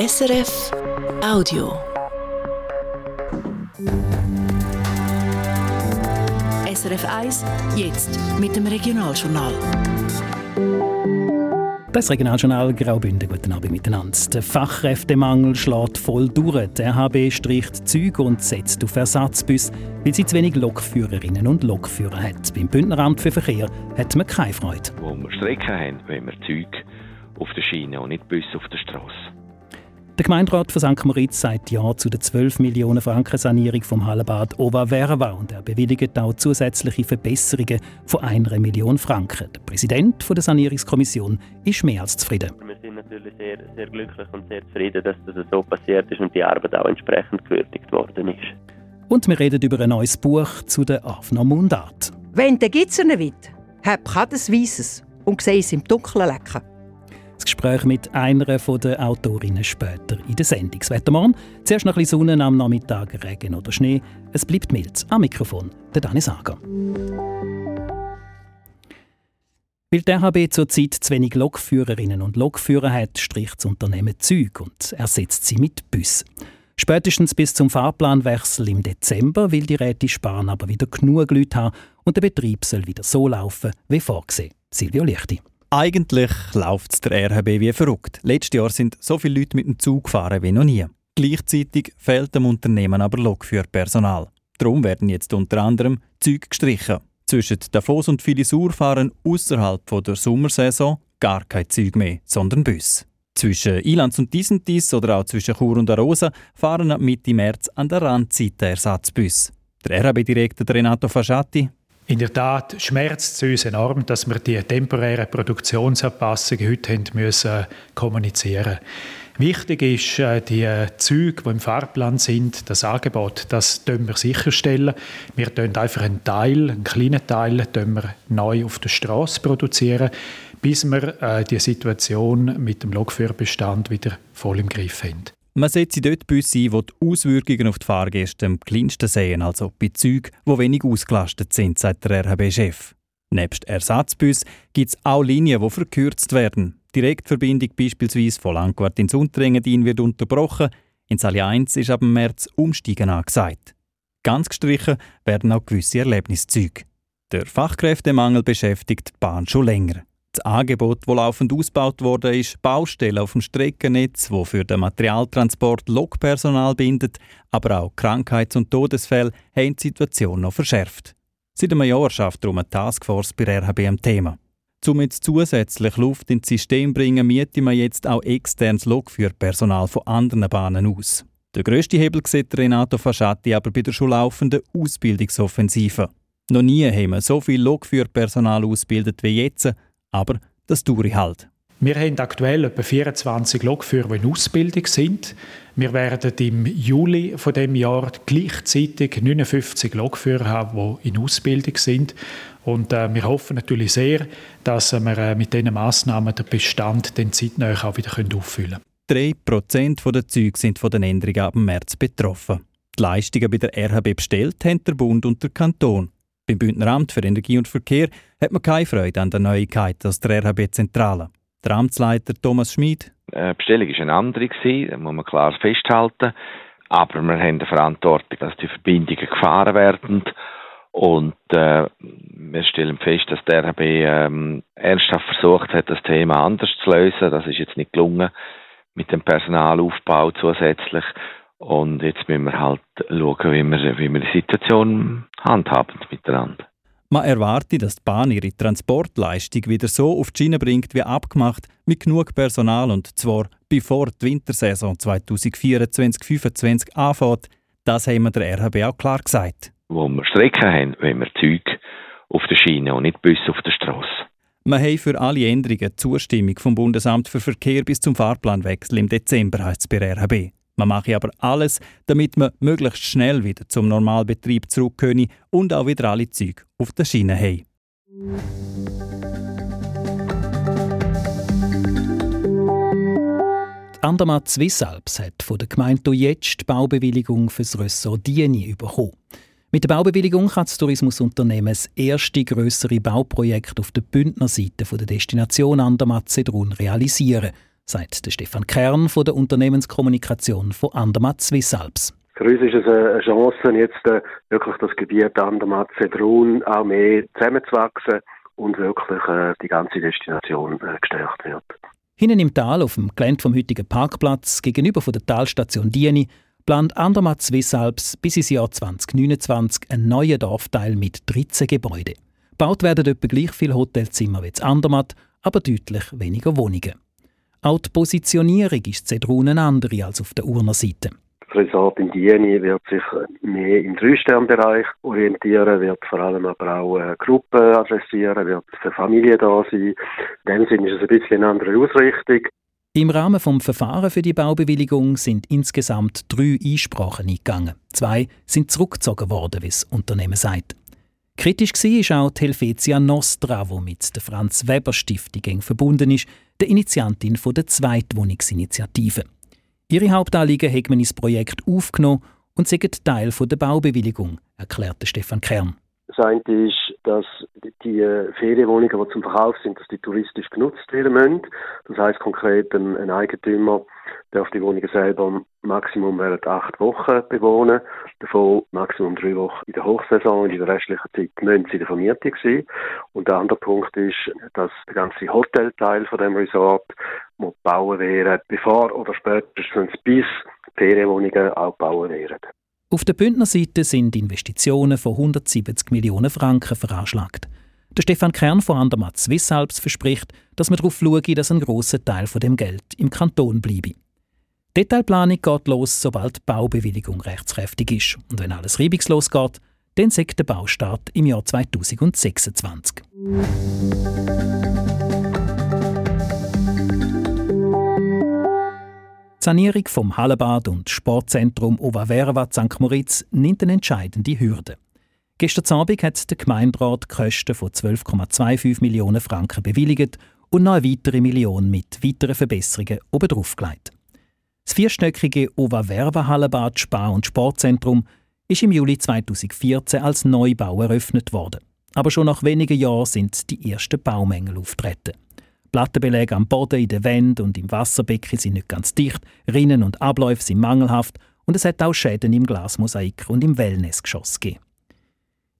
SRF Audio. SRF 1, jetzt mit dem Regionaljournal. Das Regionaljournal Graubünden, guten Abend miteinander. Der Fachkräftemangel schlägt voll durch. Der RHB streicht Züge und setzt auf Ersatzbus, weil sie zu wenig Lokführerinnen und Lokführer hat. Beim Bündneramt für Verkehr hat man keine Freude. Wo wir Strecken haben, wollen wir Züge auf der Schiene und nicht Busse auf der Straße. Der Gemeinderat von St. Moritz sagt Ja zu der 12 Millionen Franken Sanierung vom Hallenbad Ova Verva und er bewilligt auch zusätzliche Verbesserungen von einer Million Franken. Der Präsident der Sanierungskommission ist mehr als zufrieden. Wir sind natürlich sehr, sehr glücklich und sehr zufrieden, dass das so passiert ist und die Arbeit auch entsprechend gewürdigt worden ist. Und wir reden über ein neues Buch zu der Afner Mundart. Wenn der Gitzer nicht will, hab keines Weisses und sehe es im Dunkeln lecken. Das Gespräch mit einer der Autorinnen später in der Sendung. Das Wettermann, zuerst noch ein bisschen Sonne, am Nachmittag Regen oder Schnee. Es bleibt mild. Am Mikrofon der Dani Sager. Weil der RHB zurzeit zu wenig Lokführerinnen und Lokführer hat, stricht das Unternehmen Züg und ersetzt sie mit Bussen. Spätestens bis zum Fahrplanwechsel im Dezember will die Räte Sparen aber wieder genug Leute haben und der Betrieb soll wieder so laufen wie vorgesehen. Silvio Lichti. Eigentlich läuft der RHB wie verrückt. Letztes Jahr sind so viele Leute mit dem Zug gefahren wie noch nie. Gleichzeitig fehlt dem Unternehmen aber Lokführpersonal. Darum werden jetzt unter anderem Züge gestrichen. Zwischen Davos und Filisur fahren außerhalb der Sommersaison gar kein Züg mehr, sondern Bus. Zwischen Ilanz und Disentis oder auch zwischen Chur und Arosa fahren ab Mitte März an der Randzeit Ersatzbus. Der RHB-Direktor Renato Fasciati in der Tat schmerzt es uns enorm, dass wir die temporären Produktionsanpassungen heute haben müssen kommunizieren Wichtig ist, äh, die Züge, die im Fahrplan sind, das Angebot, das wir sicherstellen. Wir tun einfach einen Teil, einen kleinen Teil, wir neu auf der Straße produzieren, bis wir äh, die Situation mit dem Lokführerbestand wieder voll im Griff haben. Man setzt dort Busse ein, wo die Auswirkungen auf die Fahrgäste am kleinsten sehen, also bei Zügen, die wenig ausgelastet sind, sagt der RHB-Chef. Nebst Ersatzbus gibt es auch Linien, die verkürzt werden. Die Direktverbindung beispielsweise von Langquart ins Unterengadin wird unterbrochen. In Salia 1 ist ab März Umsteigen angesagt. Ganz gestrichen werden auch gewisse Erlebniszüge. Der Fachkräftemangel beschäftigt die Bahn schon länger. Das Angebot, das laufend ausgebaut wurde, ist Baustellen auf dem Streckennetz, wo für den Materialtransport Lokpersonal bindet, aber auch Krankheits- und Todesfälle haben die Situation noch verschärft. Seit einem Jahr schafft darum eine Taskforce bei RHB am Thema. Um jetzt zusätzlich Luft ins System zu bringen, mieten wir jetzt auch externes Lokführpersonal von anderen Bahnen aus. Der grösste Hebel sieht Renato Fasciati aber bei der schon laufenden Ausbildungsoffensive. Noch nie haben wir so viel Lokführpersonal ausgebildet wie jetzt, aber das dauert halt. Wir haben aktuell etwa 24 Lokführer, die in Ausbildung sind. Wir werden im Juli von dem Jahr gleichzeitig 59 Lokführer haben, die in Ausbildung sind. Und äh, wir hoffen natürlich sehr, dass wir äh, mit diesen Massnahmen den Bestand den zeitnah auch wieder auffüllen können. 3% der Züge sind von den Änderungen ab März betroffen. Die Leistungen bei der RHB bestellt haben der Bund und der Kanton. Beim Bündneramt für Energie und Verkehr hat man keine Freude an der Neuigkeit aus der RHB-Zentrale. Der Amtsleiter Thomas Schmid. Die äh, Bestellung war eine andere, das muss man klar festhalten. Aber wir haben die Verantwortung, dass die Verbindungen gefahren werden. Und äh, wir stellen fest, dass der RHB ähm, ernsthaft versucht hat, das Thema anders zu lösen. Das ist jetzt nicht gelungen mit dem Personalaufbau zusätzlich. Und jetzt müssen wir halt schauen, wie wir, wie wir die Situation handhaben miteinander. Man erwartet, dass die Bahn ihre Transportleistung wieder so auf die Schiene bringt wie abgemacht, mit genug Personal und zwar bevor die Wintersaison 2024-2025 anfängt. Das haben wir der RHB auch klar gesagt. Wo wir Strecken haben, wenn wir Züge auf der Schiene und nicht Busse auf der Straße. Wir haben für alle Änderungen Zustimmung vom Bundesamt für Verkehr bis zum Fahrplanwechsel im Dezember, heißt es bei RHB. Man mache aber alles, damit man möglichst schnell wieder zum Normalbetrieb zurück können und auch wieder alle Züge auf der Schiene haben. Die Andermatt Swiss Alps hat von der Gemeinde jetzt die Baubewilligung für das Ressort Dieni bekommen. Mit der Baubewilligung kann das Tourismusunternehmen das erste größere Bauprojekt auf der Bündnerseite der Destination Andermatt-Sedrun realisieren. Sagt der Stefan Kern von der Unternehmenskommunikation von Andermatt Swiss Alps. Für uns ist es eine Chance, jetzt äh, wirklich das Gebiet Andermatt Sedrun auch mehr zusammenzuwachsen und wirklich äh, die ganze Destination äh, gestärkt wird. Hinten im Tal, auf dem Gelände vom heutigen Parkplatz, gegenüber von der Talstation Dieni, plant Andermatt Swiss Alps bis ins Jahr 2029 einen neuen Dorfteil mit 13 Gebäuden. Gebaut werden etwa gleich viele Hotelzimmer wie in Andermatt, aber deutlich weniger Wohnungen. Auch die Positionierung ist Zedrun eine andere als auf der Urner Seite. Das Resort in Dieni wird sich mehr im Drei-Stern-Bereich orientieren, wird vor allem aber auch äh, Gruppen adressieren, wird für Familien da sein. In dem Sinne ist es ein bisschen eine andere Ausrichtung. Im Rahmen des Verfahrens für die Baubewilligung sind insgesamt drei Einsprachen eingegangen. Zwei sind zurückgezogen worden, wie das Unternehmen sagt. Kritisch war auch die Helvetia Nostra, die mit der Franz Weber Stiftung eng verbunden ist, der Initiantin der Zweitwohnungsinitiative. Ihre Hauptanliegen hat man ins Projekt aufgenommen und sind Teil der Baubewilligung, erklärte Stefan Kern. Das eine ist, dass die Ferienwohnungen, die zum Verkauf sind, dass die touristisch genutzt werden müssen. Das heißt konkret, ein, Eigentümer darf die Wohnungen selber Maximum während acht Wochen bewohnen, davon Maximum drei Wochen in der Hochsaison und in der restlichen Zeit müssen sie in der Vermietung sein. Und der andere Punkt ist, dass der ganze Hotelteil von dem Resort muss bauen werden, bevor oder spätestens bis Ferienwohnungen auch bauen werden. Auf der Bündner Seite sind Investitionen von 170 Millionen Franken veranschlagt. Der Stefan Kern von Andermatt Swiss Alps verspricht, dass man darauf schaue, dass ein grosser Teil von dem Geld im Kanton bleibe. Die Detailplanung geht los, sobald die Baubewilligung rechtskräftig ist. Und wenn alles reibungslos geht, dann sagt der Baustart im Jahr 2026. Die Sanierung vom Hallenbad und Sportzentrum Ova Verva St. Moritz nimmt eine entscheidende Hürde. Gestern Abend hat der Gemeinderat Kosten von 12,25 Millionen Franken bewilligt und noch eine weitere Million mit weiteren Verbesserungen obendrauf gelegt. Das vierstöckige Ova Verva Hallenbad Spar- und Sportzentrum ist im Juli 2014 als Neubau eröffnet worden. Aber schon nach wenigen Jahren sind die ersten Baumängel auftreten. Plattenbeläge am Boden, in den Wänden und im Wasserbecken sind nicht ganz dicht, Rinnen und Abläufe sind mangelhaft und es hat auch Schäden im Glasmosaik und im Wellnessgeschoss gegeben.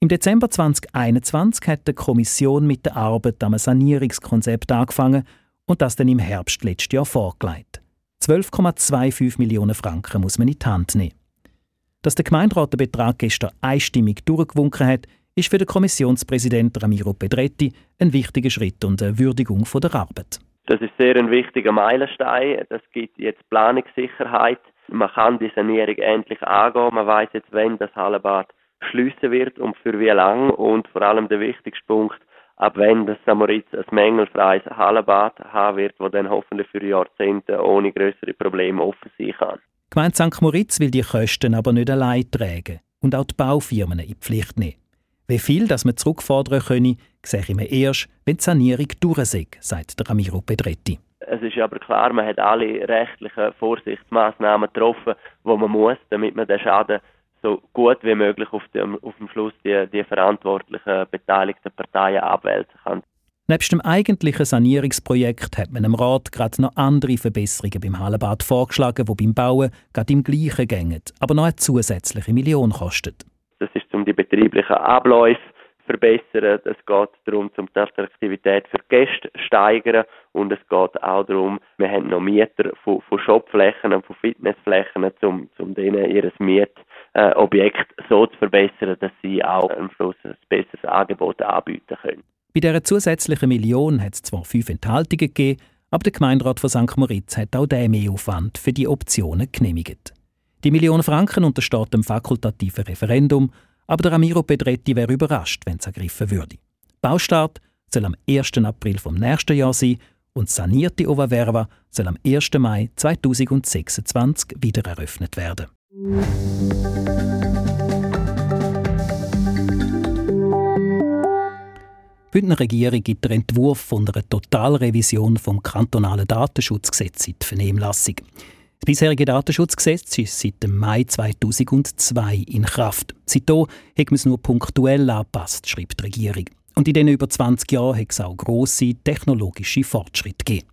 Im Dezember 2021 hat die Kommission mit der Arbeit am Sanierungskonzept angefangen und das dann im Herbst letztes Jahr vorgelegt. 12,25 Millionen Franken muss man in die Hand nehmen. Dass der Gemeinderat den Betrag gestern einstimmig durchgewunken hat, ist für den Kommissionspräsidenten Ramiro Pedretti ein wichtiger Schritt und eine Würdigung der Arbeit. Das ist sehr ein wichtiger Meilenstein. Das gibt jetzt Planungssicherheit. Man kann die Sanierung endlich angehen. Man weiß jetzt, wenn das Hallenbad schließen wird und für wie lang. Und vor allem der wichtigste Punkt, ab wenn das Samoritz ein mängelfreies Hallenbad haben wird, das dann hoffentlich für Jahrzehnte ohne größere Probleme offen sein kann. Die Gemeinde St. Moritz will die Kosten aber nicht allein tragen und auch die Baufirmen in die Pflicht nehmen. Wie viel das man zurückfordern könne, sehe ich mir erst, wenn die Sanierung durch sagt Ramiro Pedretti. Es ist aber klar, man hat alle rechtlichen Vorsichtsmaßnahmen getroffen, die man muss, damit man den Schaden so gut wie möglich auf dem, auf dem Schluss die, die verantwortlichen beteiligten Parteien abwälzen kann. Nebst dem eigentlichen Sanierungsprojekt hat man im Rat gerade noch andere Verbesserungen beim Hallenbad vorgeschlagen, die beim Bauen gerade im gleichen gängen, aber noch eine zusätzliche Million kosten. Um die betrieblichen Abläufe verbessern. Es geht darum, um die Attraktivität für Gäste steigern und es geht auch darum, wir haben noch Mieter von, von Shopflächen und von Fitnessflächen, um, um denen ihr Mietobjekt so zu verbessern, dass sie auch am Schluss ein besseres Angebot anbieten können. Bei dieser zusätzlichen Million hat es zwar fünf Enthaltungen gegeben, aber der Gemeinderat von St. Moritz hat auch den Mehraufwand für die Optionen genehmigt. Die Million Franken untersteht dem fakultativen Referendum, aber der Ramiro Pedretti wäre überrascht, wenn es ergriffen würde. Baustart soll am 1. April vom nächsten Jahr sein und sanierte Ova Verva soll am 1. Mai 2026 wieder eröffnet werden. Die Bündner Regierung gibt den Entwurf von einer Totalrevision vom kantonalen Datenschutzgesetz in die Vernehmlassung. Das bisherige Datenschutzgesetz ist seit dem Mai 2002 in Kraft. Seitdem hat man es nur punktuell angepasst, schreibt die Regierung. Und in den über 20 Jahren hat es auch grosse technologische Fortschritte gegeben.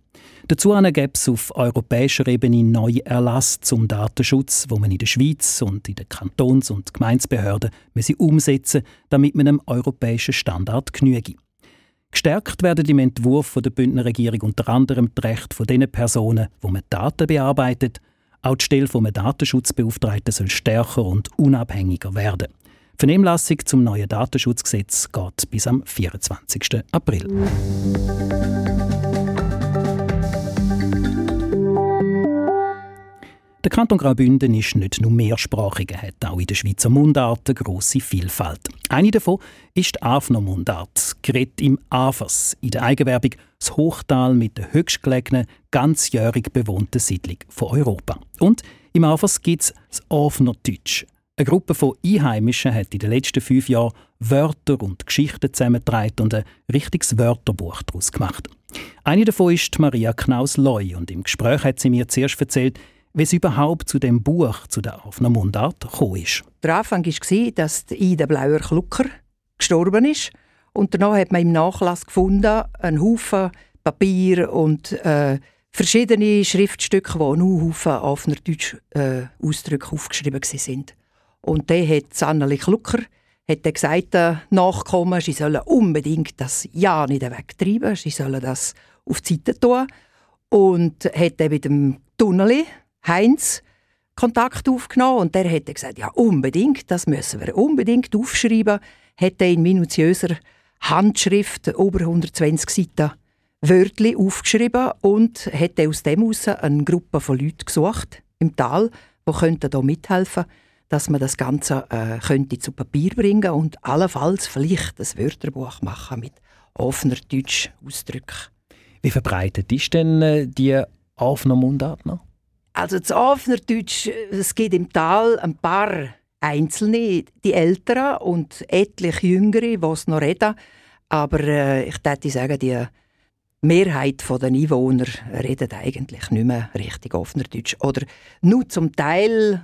Dazu gäbe es auf europäischer Ebene neue Erlass zum Datenschutz, wo man in der Schweiz und in den Kantons- und Gemeinsbehörden umsetzen damit man einem europäischen Standard genüge. Gestärkt werden im Entwurf der Bündner Regierung unter anderem die Rechte von den Personen, wo man Daten bearbeitet. Auch die Stelle vom Datenschutzbeauftragten soll stärker und unabhängiger werden. Die Vernehmlassung zum neuen Datenschutzgesetz geht bis am 24. April. Der Kanton Graubünden ist nicht nur mehrsprachig, er hat auch in der Schweizer Mundart eine grosse Vielfalt. Eine davon ist die Afner Mundart, geredet im Afers, in der Eigenwerbung das Hochtal mit der höchstgelegenen, ganzjährig bewohnten Siedlung von Europa. Und im Afers gibt es das Afner Deutsch. Eine Gruppe von Einheimischen hat in den letzten fünf Jahren Wörter und Geschichten zusammengetragen und ein richtiges Wörterbuch daraus gemacht. Eine davon ist Maria Knaus-Loy und im Gespräch hat sie mir zuerst erzählt, wie es überhaupt zu dem Buch, zu der Afner Mundart, gekommen ist. Der Anfang war, dass Ida Blauer-Klucker gestorben ist. Und danach hat man im Nachlass gefunden, einen Haufen Papier und äh, verschiedene Schriftstücke, wo nur Haufen Afner Deutsch äh, Ausdrücke aufgeschrieben sind. Und dann hat Anneli Klucker hat er gesagt, äh, Nachkommen, sie sollen unbedingt das Ja nicht wegtreiben, sie sollen das auf die Seite tun. Und hat dann mit dem Tunneli, Heinz Kontakt aufgenommen und der hat gesagt, ja unbedingt, das müssen wir unbedingt aufschreiben. Er in minutiöser Handschrift über 120 Seiten Wörtli aufgeschrieben und hat aus dem heraus eine Gruppe von Leuten gesucht im Tal, die könnten da mithelfen, dass man das Ganze äh, könnte zu Papier bringen und allenfalls vielleicht ein Wörterbuch machen mit offener Deutsch Ausdrücken. Wie verbreitet ist denn äh, die offene Mundart noch? Also das Afnerdeutsch, es gibt im Tal ein paar Einzelne, die Älteren und etliche Jüngere, die es noch reden. Aber äh, ich würde sagen, die Mehrheit der Einwohner redet eigentlich nicht mehr richtig Afnerdeutsch. Oder nur zum Teil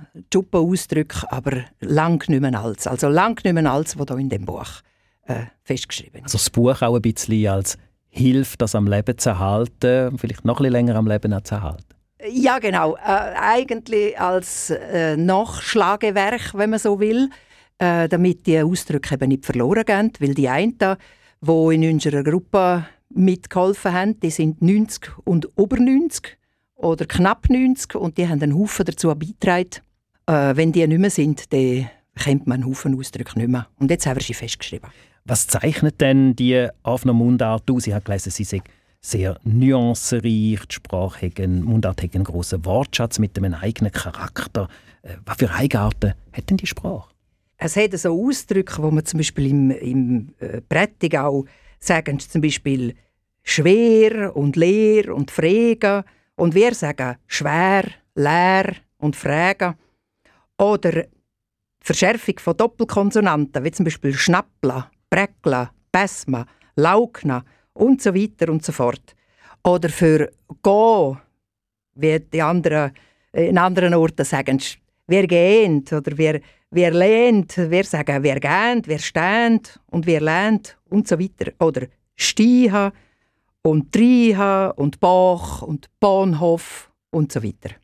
Ausdrücke, aber lang nicht mehr als. Also lang nicht mehr als, was hier in dem Buch äh, festgeschrieben ist. Also das Buch auch ein bisschen als Hilfe, das am Leben zu erhalten, vielleicht noch ein bisschen länger am Leben zu erhalten. Ja, genau. Äh, eigentlich als äh, Nachschlagewerk, wenn man so will, äh, damit die Ausdrücke eben nicht verloren gehen. Weil die einen, die in unserer Gruppe mitgeholfen haben, die sind 90 und über 90 oder knapp 90 und die haben einen Haufen dazu beigetragen. Äh, wenn die nicht mehr sind, dann kennt man einen Haufen Ausdrücke nicht mehr. Und jetzt haben wir sie festgeschrieben. Was zeichnet denn die Afner Mundart aus? Ich habe gelesen, sie sei sehr nuancenreich. Die Sprache hat einen, Mundart hat einen grossen Wortschatz mit einem eigenen Charakter. Äh, was für Eigenarten hat denn die Sprache? Es hat so Ausdrücke, wo man zum Beispiel im, im äh, Prättigau sagen, zum Beispiel schwer und leer und frage. Und wir sagen schwer, leer und fragen. Oder Verschärfung von Doppelkonsonanten, wie zum Beispiel Schnappla, Bräckla, Besma, Laukna und so weiter und so fort. Oder für «go», wie die anderen in anderen Orten sagen, «wer gehend» oder «wer, wer lehnt», «wer sagen «wer gehend», «wer stehend» und «wer lehnt» und so weiter. Oder «stieha» und «triha» und «bach» und «Bahnhof» und so weiter.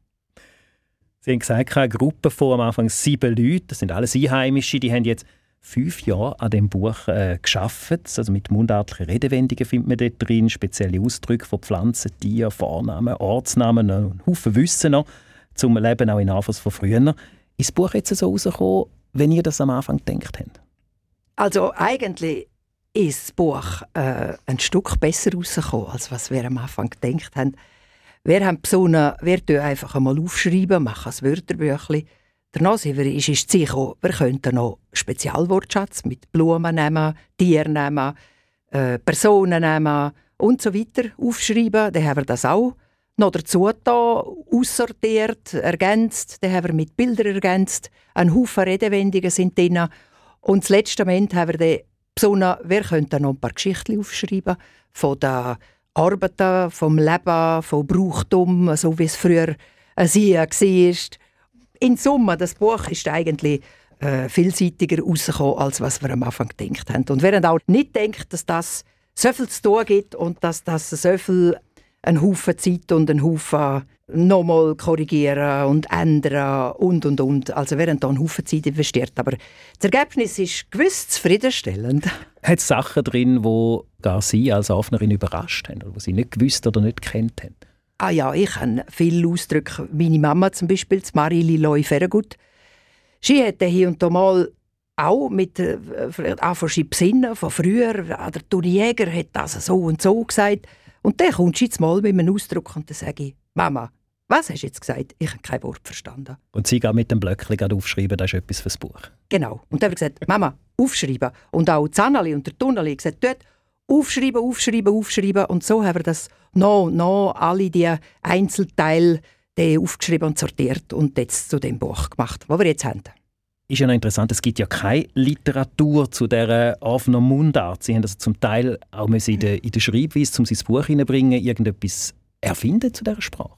Sie haben gesagt, eine Gruppe von am Anfang sieben Leute, das sind alles Einheimische, die haben jetzt fünf Jahre an dem Buch äh, geschafft. Also mit mundartlichen Redewendungen findet man dort drin, spezielle Ausdrücke von Pflanzen, Tieren, Vornamen, Ortsnamen, ein Haufen Wissen noch zum Leben auch in Anfangs von früher. Ist das Buch jetzt so rausgekommen, wenn ihr das am Anfang gedacht habt? Also eigentlich ist das Buch äh, ein Stück besser rausgekommen, als was wir am Anfang gedacht haben. Wir haben besonnen, wir einfach einmal aufschreiben, machen ein Wörterbüchlein Sind wir, ist es sicher, wir könnten noch Spezialwortschatz mit Blumen nehmen, Tieren nehmen, äh, Personen nehmen und so weiter aufschreiben. Dann haben wir das auch noch dazu da, aussortiert, ergänzt. Dann haben wir mit Bildern ergänzt. Ein Haufen Redewendungen sind drin. Und das letzte Moment haben wir dann besonnen, wir könnten noch ein paar Geschichten aufschreiben von den Arbeiten, vom Leben, vom Brauchtum, so wie es früher ein Sie war in Summe, das Buch ist eigentlich äh, vielseitiger rausgekommen, als was wir am Anfang gedacht haben. Und während auch nicht denkt, dass das so viel zu tun gibt und dass das so viel einen Haufen Zeit und einen Haufen nochmal korrigieren und ändern und und und. Also während da einen Haufen Zeit investiert. Aber das Ergebnis ist gewiss zufriedenstellend. Hat es Sachen drin, gar Sie als Aufnerin überrascht haben oder wo Sie nicht gewusst oder nicht kennt haben? Ah ja, ich habe viele Ausdrücke. Meine Mama zum Beispiel, Marili Loi Ferragut, sie hatte hier und da mal auch mit äh, auch von Besinnen von früher, der Toni Jäger hat das so und so gesagt. Und dann kommt sie jetzt mal mit einem Ausdruck und dann sage ich, Mama, was hast du jetzt gesagt? Ich habe kein Wort verstanden. Und sie geht mit dem Blöckchen aufschreiben, das ist etwas fürs Buch. Genau. Und dann habe ich gesagt, Mama, aufschreiben. Und auch Zanali und der Tunneli gesagt, dort aufschreiben, aufschreiben, aufschreiben. Und so haben wir das noch, noch alle die Einzelteile aufgeschrieben und sortiert und jetzt zu dem Buch gemacht, was wir jetzt haben. Ist ja noch interessant, es gibt ja keine Literatur zu dieser offenen Mundart. Sie haben also zum Teil auch in der, in der Schreibweise, um sein Buch hineinbringen, irgendetwas erfinden zu dieser Sprache.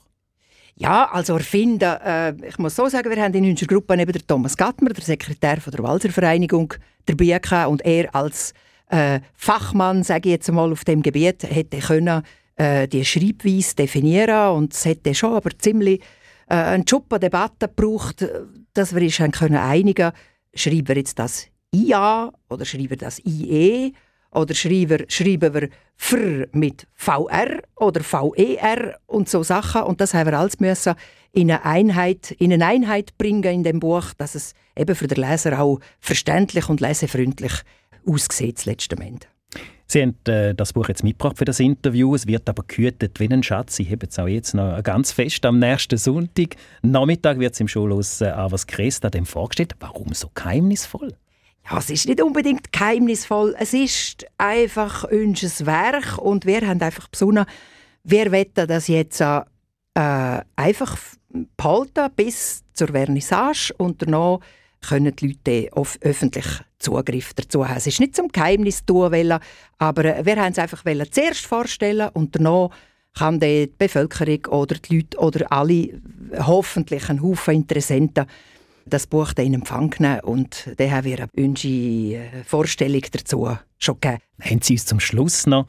Ja, also erfinden. Äh, ich muss so sagen, wir haben in unserer Gruppe neben der Thomas Gattmer, der Sekretär von der Walser Vereinigung, dabei gehabt und er als äh, Fachmann, sage ich jetzt mal, auf dem Gebiet hätte können äh, die Schreibweise definieren und es hätte schon aber ziemlich äh, eine Schuppe Debatte gebraucht, dass wir uns können einigen, schreiben wir jetzt das IA oder schreiben wir das IE oder schreiben, schreiben wir FR mit VR oder VER und so Sachen. Und das haben wir alles müssen in eine Einheit, in eine Einheit bringen in dem Buch, dass es eben für den Leser auch verständlich und lesefreundlich aussieht, das letzte Ende. Sie haben äh, das Buch jetzt mitgebracht für das Interview. Es wird aber gehütet wie ein Schatz. Sie haben es auch jetzt noch ganz fest am nächsten Sonntag. Nachmittag wird es im Schulhaus äh, Avas Cresta dem vorgestellt. Warum so geheimnisvoll? Ja, es ist nicht unbedingt geheimnisvoll. Es ist einfach unser Werk und wir haben einfach besonnen, wir wollen das jetzt äh, einfach behalten bis zur Vernissage und danach können die Leute auf öffentlich Zugriff dazu haben. Es ist nicht zum Geheimnis tun, aber wir haben es einfach zuerst vorstellen und danach kann die Bevölkerung oder die Leute oder alle hoffentlich ein Haufen Interessenten das Buch in Empfang nehmen und dann haben wir unsere äh, Vorstellung dazu schon gegeben. Haben Sie uns zum Schluss noch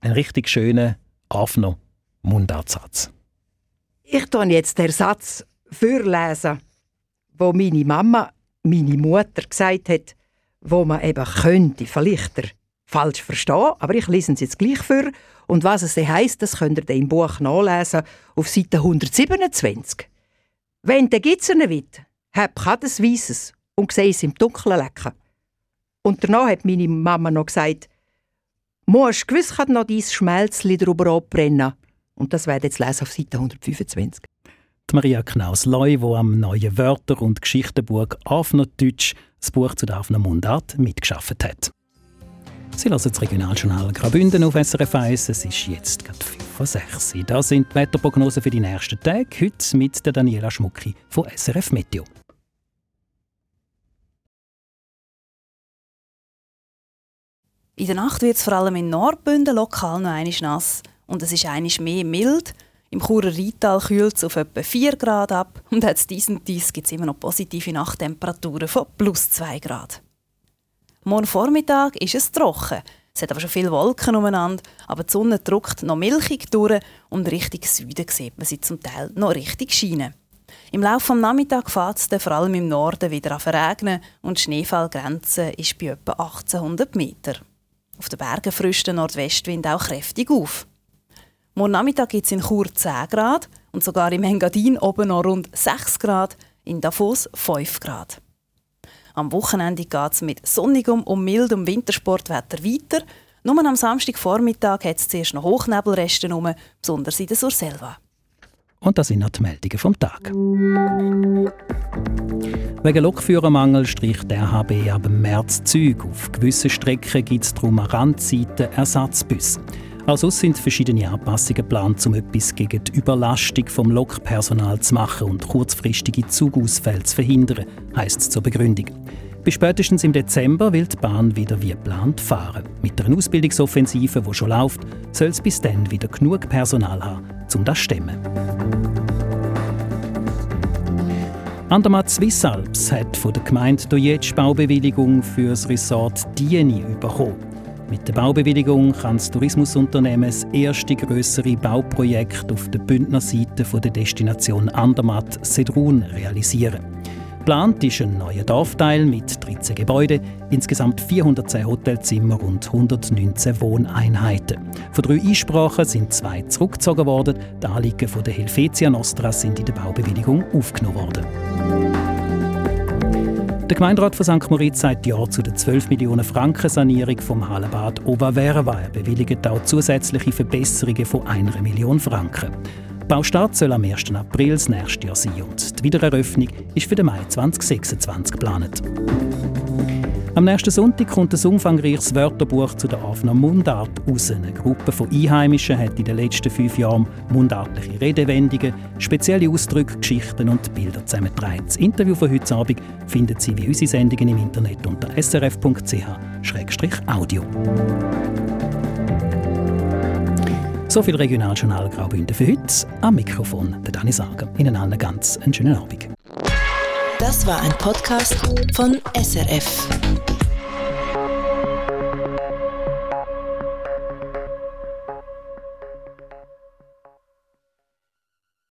einen richtig schönen Afno Mundartsatz? Ich tue jetzt den Satz vorlesen, wo meine Mama, meine Mutter gesagt hat, wo man eben könnte vielleicht falsch verstehen, aber ich lese es jetzt gleich für. Und was es heisst, das könnt ihr im Buch nachlesen auf Seite 127. Wenn der Gitzer wit, hab das Weisses und sehe es im Dunkeln lecken. Und danach hat meine Mama noch gesagt, «Musst gewiss noch dein Schmelzli drüber abbrennen.» Und das werde jetzt lesen auf Seite 125. Maria Knaus-Leu, die am neuen Wörter- und Geschichtenbuch «Afner Deutsch» das Buch zu der Afner Mundart mitgeschafft hat. Sie hören das Regionaljournal Graubünden auf SRF 1. Es ist jetzt gerade 5 vor 6 Das sind die Wetterprognosen für die nächsten Tage. Heute mit der Daniela Schmucki von SRF Meteo. In der Nacht wird es vor allem in Nordbünden lokal noch einmal nass und es ist einisch mehr mild. Im Churer Rheintal kühlt es auf etwa 4 Grad ab und als diesen dies gibt es immer noch positive Nachttemperaturen von plus 2 Grad. Morgen Vormittag ist es trocken. Es hat aber schon viele Wolken umeinander, aber die Sonne drückt noch milchig durch und Richtung Süden sieht man sie zum Teil noch richtig scheinen. Im Laufe des Nachmittags fährt es vor allem im Norden wieder an verregnen und die Schneefallgrenze ist bei etwa 1800 Meter. Auf den Bergen frischt der Nordwestwind auch kräftig auf. Morgen Nachmittag gibt es in Chur 10 Grad und sogar im Engadin oben noch rund 6 Grad, in Davos 5 Grad. Am Wochenende geht es mit sonnigem und mildem Wintersportwetter weiter. Nur am Samstagvormittag hat es zuerst noch Hochnebelreste rum, besonders in der Surselva. Und das sind noch die Meldungen vom Tag. Wegen Lokführermangel streicht der RHB ab März Züge. Auf gewissen Strecken gibt es darum an Randzeiten Ersatzbusse. Auch sonst sind verschiedene Anpassungen geplant, um etwas gegen die Überlastung vom Lokpersonal zu machen und kurzfristige Zugausfälle zu verhindern, heisst es zur Begründung. Bis spätestens im Dezember will die Bahn wieder wie geplant fahren. Mit einer Ausbildungsoffensive, die schon läuft, soll es bis dann wieder genug Personal haben, um das zu stemmen. Andermatt Swiss Alps hat von der Gemeinde Dojetsch Baubewilligung für das Resort Dieni bekommen. Mit der Baubewilligung kann das Tourismusunternehmen das erste größere Bauprojekt auf der Bündner Seite der Destination Andermatt-Sedrun realisieren. Geplant ist ein neuer Dorfteil mit 13 Gebäuden, insgesamt 410 Hotelzimmer und 119 Wohneinheiten. Von drei Einsprachen sind zwei zurückgezogen worden. Die Anliegen der Helvetia Nostra sind in der Baubewilligung aufgenommen worden. Der Gemeinderat von St. Moritz sagt Ja zu der 12 Millionen Franken Sanierung vom Hallenbad Oberwerwa. Er bewilligt auch zusätzliche Verbesserungen von 1 Million Franken. Baustart soll am 1. April des nächsten Jahr sein und die Wiedereröffnung ist für den Mai 2026 geplant. Nächsten Sonntag kommt ein umfangreiches Wörterbuch zu der Aufnahme Mundart raus. Eine Gruppe von Einheimischen hat in den letzten fünf Jahren mundartliche Redewendungen, spezielle Ausdrücke, Geschichten und Bilder zusammengetragen. Das Interview von heute Abend finden Sie wie unsere Sendungen im Internet unter srf.ch-audio. So viel Regionaljournal Graubünden für heute. Am Mikrofon der Dani Sager. Ihnen allen ganz einen schönen Abend. Das war ein Podcast von SRF.